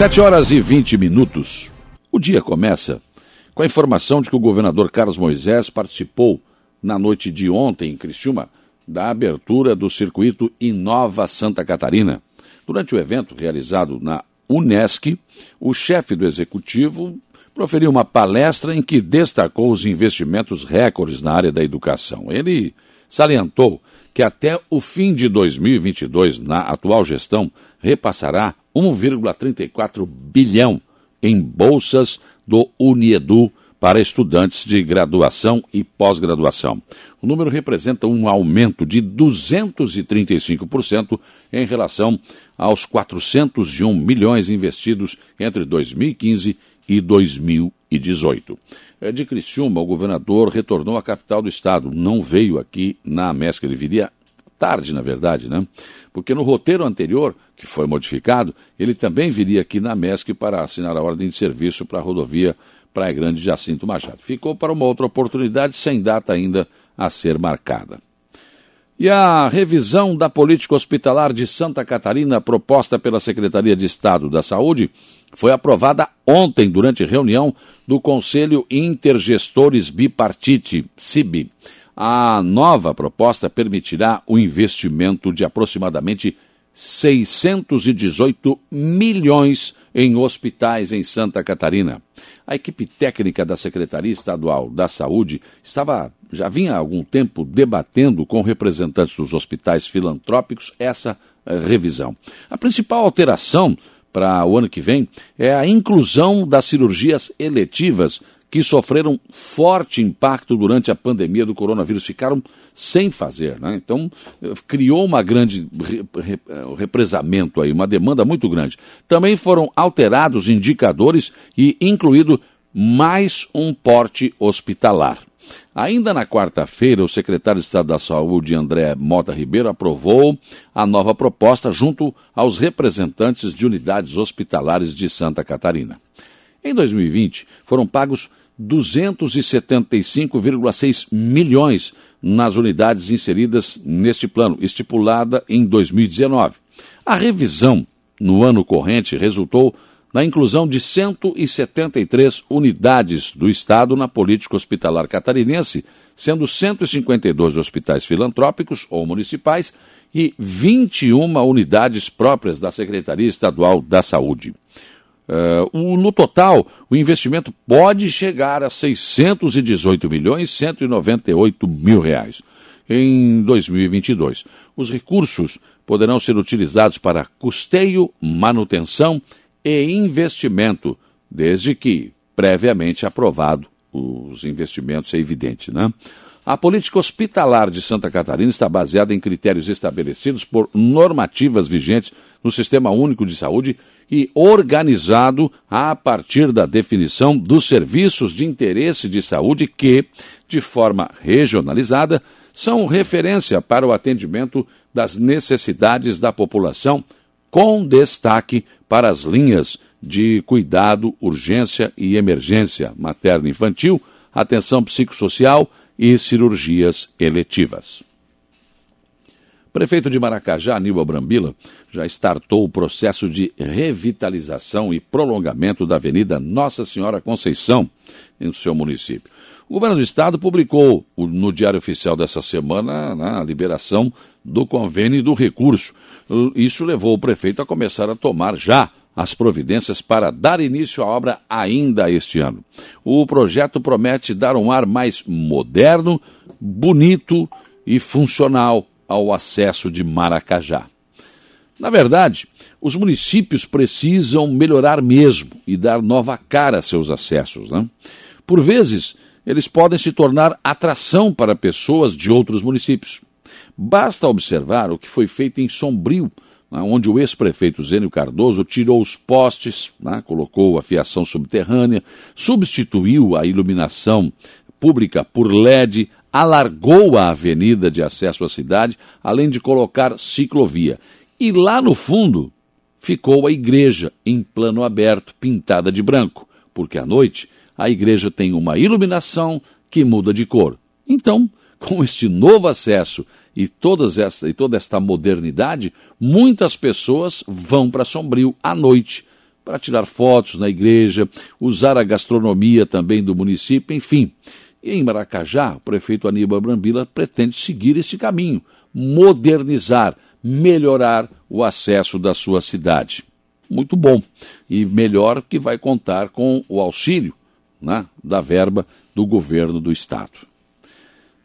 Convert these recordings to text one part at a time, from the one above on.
Sete horas e vinte minutos. O dia começa com a informação de que o governador Carlos Moisés participou na noite de ontem em Criciúma da abertura do circuito Inova Santa Catarina. Durante o evento realizado na Unesc, o chefe do executivo proferiu uma palestra em que destacou os investimentos recordes na área da educação. Ele salientou que até o fim de 2022, na atual gestão, repassará 1,34 bilhão em bolsas do Uniedu para estudantes de graduação e pós-graduação. O número representa um aumento de 235% em relação aos 401 milhões investidos entre 2015 e 2018. É, de Criciúma, o governador retornou à capital do estado, não veio aqui na MESC, ele viria tarde, na verdade, né? Porque no roteiro anterior, que foi modificado, ele também viria aqui na MESC para assinar a ordem de serviço para a rodovia Praia Grande Jacinto Machado. Ficou para uma outra oportunidade sem data ainda a ser marcada. E a revisão da política hospitalar de Santa Catarina, proposta pela Secretaria de Estado da Saúde, foi aprovada ontem durante reunião do Conselho Intergestores Bipartite, CIB. A nova proposta permitirá o investimento de aproximadamente 618 milhões em hospitais em Santa Catarina. A equipe técnica da Secretaria Estadual da Saúde estava já vinha há algum tempo debatendo com representantes dos hospitais filantrópicos essa eh, revisão. A principal alteração para o ano que vem é a inclusão das cirurgias eletivas que sofreram forte impacto durante a pandemia do coronavírus, ficaram sem fazer. Né? Então, criou uma grande represamento aí, uma demanda muito grande. Também foram alterados indicadores e incluído mais um porte hospitalar. Ainda na quarta-feira, o secretário de Estado da Saúde, André Mota Ribeiro, aprovou a nova proposta junto aos representantes de unidades hospitalares de Santa Catarina. Em 2020, foram pagos 275,6 milhões nas unidades inseridas neste plano, estipulada em 2019. A revisão no ano corrente resultou na inclusão de 173 unidades do Estado na política hospitalar catarinense, sendo 152 hospitais filantrópicos ou municipais e 21 unidades próprias da Secretaria Estadual da Saúde. Uh, no total, o investimento pode chegar a 618 milhões 198 mil reais em 2022. Os recursos poderão ser utilizados para custeio, manutenção e investimento, desde que previamente aprovado os investimentos, é evidente, né? A política hospitalar de Santa Catarina está baseada em critérios estabelecidos por normativas vigentes no Sistema Único de Saúde e organizado a partir da definição dos serviços de interesse de saúde que, de forma regionalizada, são referência para o atendimento das necessidades da população, com destaque para as linhas de cuidado, urgência e emergência materno-infantil, atenção psicossocial e cirurgias eletivas. Prefeito de Maracajá, Aníbal Brambila, já startou o processo de revitalização e prolongamento da Avenida Nossa Senhora Conceição em seu município. O governo do estado publicou no Diário Oficial dessa semana né, a liberação do convênio e do recurso. Isso levou o prefeito a começar a tomar já as providências para dar início à obra ainda este ano. O projeto promete dar um ar mais moderno, bonito e funcional ao acesso de Maracajá. Na verdade, os municípios precisam melhorar mesmo e dar nova cara a seus acessos. Né? Por vezes, eles podem se tornar atração para pessoas de outros municípios. Basta observar o que foi feito em Sombrio, onde o ex-prefeito Zênio Cardoso tirou os postes, né, colocou a fiação subterrânea, substituiu a iluminação pública por LED, alargou a avenida de acesso à cidade, além de colocar ciclovia. E lá no fundo ficou a igreja em plano aberto, pintada de branco, porque à noite a igreja tem uma iluminação que muda de cor. Então, com este novo acesso e, todas essa, e toda esta modernidade, muitas pessoas vão para Sombrio à noite para tirar fotos na igreja, usar a gastronomia também do município, enfim. E em Maracajá, o prefeito Aníbal Brambila pretende seguir esse caminho, modernizar, melhorar o acesso da sua cidade. Muito bom. E melhor que vai contar com o auxílio né, da verba do governo do estado.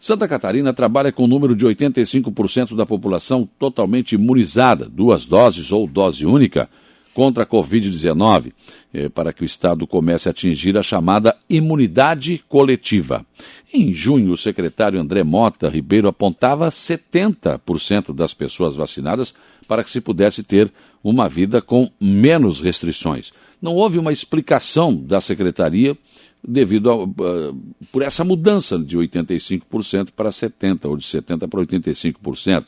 Santa Catarina trabalha com o número de 85% da população totalmente imunizada, duas doses ou dose única, contra a Covid-19, eh, para que o Estado comece a atingir a chamada imunidade coletiva. Em junho, o secretário André Mota Ribeiro apontava 70% das pessoas vacinadas para que se pudesse ter uma vida com menos restrições. Não houve uma explicação da secretaria devido a, uh, por essa mudança de 85% para 70% ou de 70% para 85%.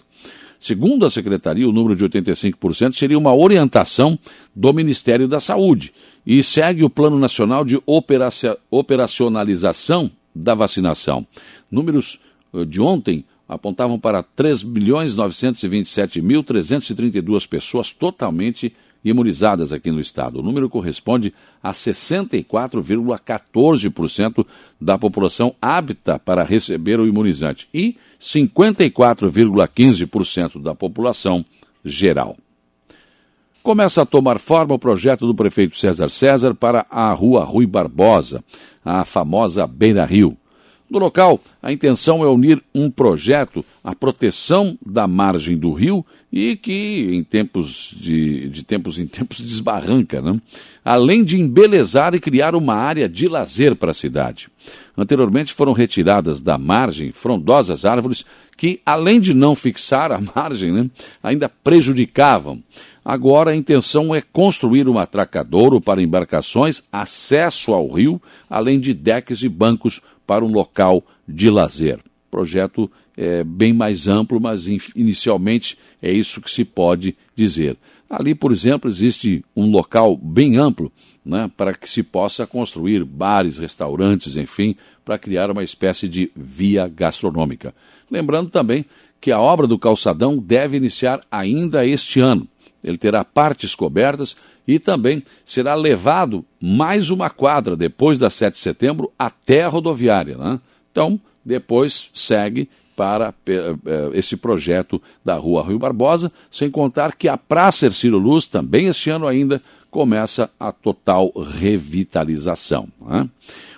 Segundo a secretaria, o número de 85% seria uma orientação do Ministério da Saúde e segue o Plano Nacional de Operacionalização da Vacinação. Números uh, de ontem apontavam para 3.927.332 pessoas totalmente vacinadas imunizadas aqui no estado. O número corresponde a 64,14% da população apta para receber o imunizante e 54,15% da população geral. Começa a tomar forma o projeto do prefeito César César para a Rua Rui Barbosa, a famosa Beira Rio. No local, a intenção é unir um projeto à proteção da margem do rio e que em tempos de, de tempos em tempos desbarranca, né? além de embelezar e criar uma área de lazer para a cidade. Anteriormente foram retiradas da margem frondosas árvores que, além de não fixar a margem, né, ainda prejudicavam. Agora a intenção é construir um atracadouro para embarcações, acesso ao rio, além de decks e bancos para um local de lazer. Projeto é bem mais amplo, mas inicialmente é isso que se pode dizer. Ali, por exemplo, existe um local bem amplo né, para que se possa construir bares, restaurantes, enfim, para criar uma espécie de via gastronômica. Lembrando também que a obra do calçadão deve iniciar ainda este ano. Ele terá partes cobertas e também será levado mais uma quadra depois da 7 de setembro até a rodoviária. Né? Então, depois segue para eh, esse projeto da Rua Rio Barbosa, sem contar que a Praça Ercílio Luz, também este ano ainda, começa a total revitalização. Né?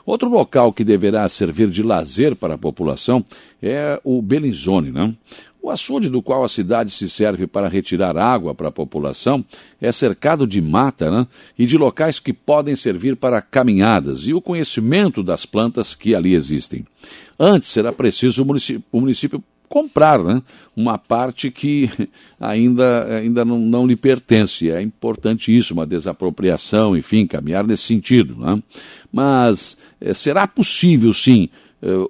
Outro local que deverá servir de lazer para a população é o Bellinzone. Né? O açude do qual a cidade se serve para retirar água para a população é cercado de mata né, e de locais que podem servir para caminhadas e o conhecimento das plantas que ali existem. Antes era preciso o município, o município comprar né, uma parte que ainda, ainda não, não, lhe pertence. É importante isso, uma desapropriação, enfim, caminhar nesse sentido. Né? Mas é, será possível, sim,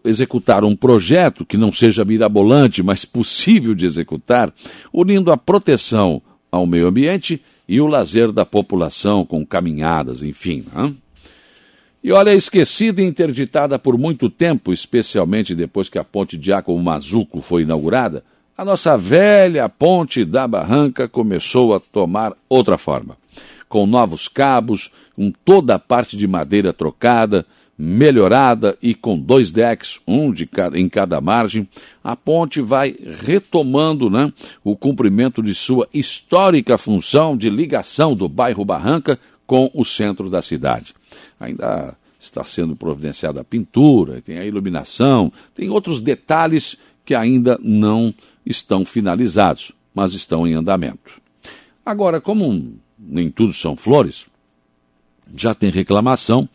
executar um projeto que não seja mirabolante, mas possível de executar, unindo a proteção ao meio ambiente e o lazer da população com caminhadas, enfim. Né? E olha, esquecida e interditada por muito tempo, especialmente depois que a ponte de Mazuco foi inaugurada, a nossa velha ponte da Barranca começou a tomar outra forma. Com novos cabos, com toda a parte de madeira trocada, melhorada e com dois decks, um de cada, em cada margem, a ponte vai retomando né, o cumprimento de sua histórica função de ligação do bairro Barranca com o centro da cidade. Ainda está sendo providenciada a pintura, tem a iluminação, tem outros detalhes que ainda não estão finalizados, mas estão em andamento. Agora, como nem tudo são flores, já tem reclamação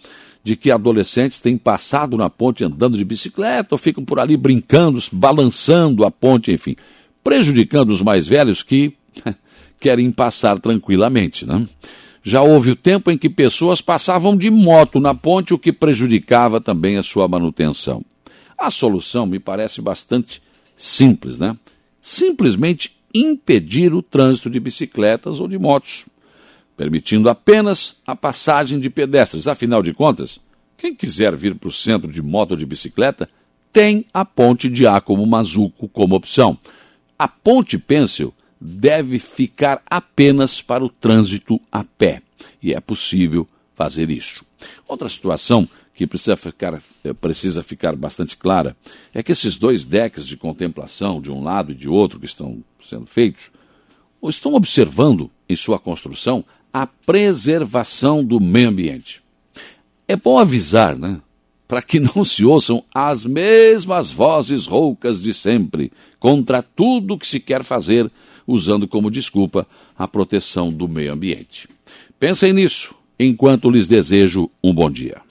de que adolescentes têm passado na ponte andando de bicicleta ou ficam por ali brincando, balançando a ponte, enfim, prejudicando os mais velhos que querem passar tranquilamente. Né? Já houve o tempo em que pessoas passavam de moto na ponte, o que prejudicava também a sua manutenção. A solução me parece bastante simples, né? Simplesmente impedir o trânsito de bicicletas ou de motos permitindo apenas a passagem de pedestres. Afinal de contas, quem quiser vir para o centro de moto ou de bicicleta tem a ponte de Ácomo Mazuco como opção. A ponte Pêncil deve ficar apenas para o trânsito a pé. e é possível fazer isso. Outra situação que precisa ficar, eh, precisa ficar bastante clara é que esses dois decks de contemplação, de um lado e de outro, que estão sendo feitos, estão observando em sua construção a preservação do meio ambiente. É bom avisar, né? Para que não se ouçam as mesmas vozes roucas de sempre contra tudo que se quer fazer, usando como desculpa a proteção do meio ambiente. Pensem nisso enquanto lhes desejo um bom dia.